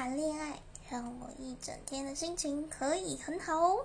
谈恋爱让我一整天的心情可以很好哦。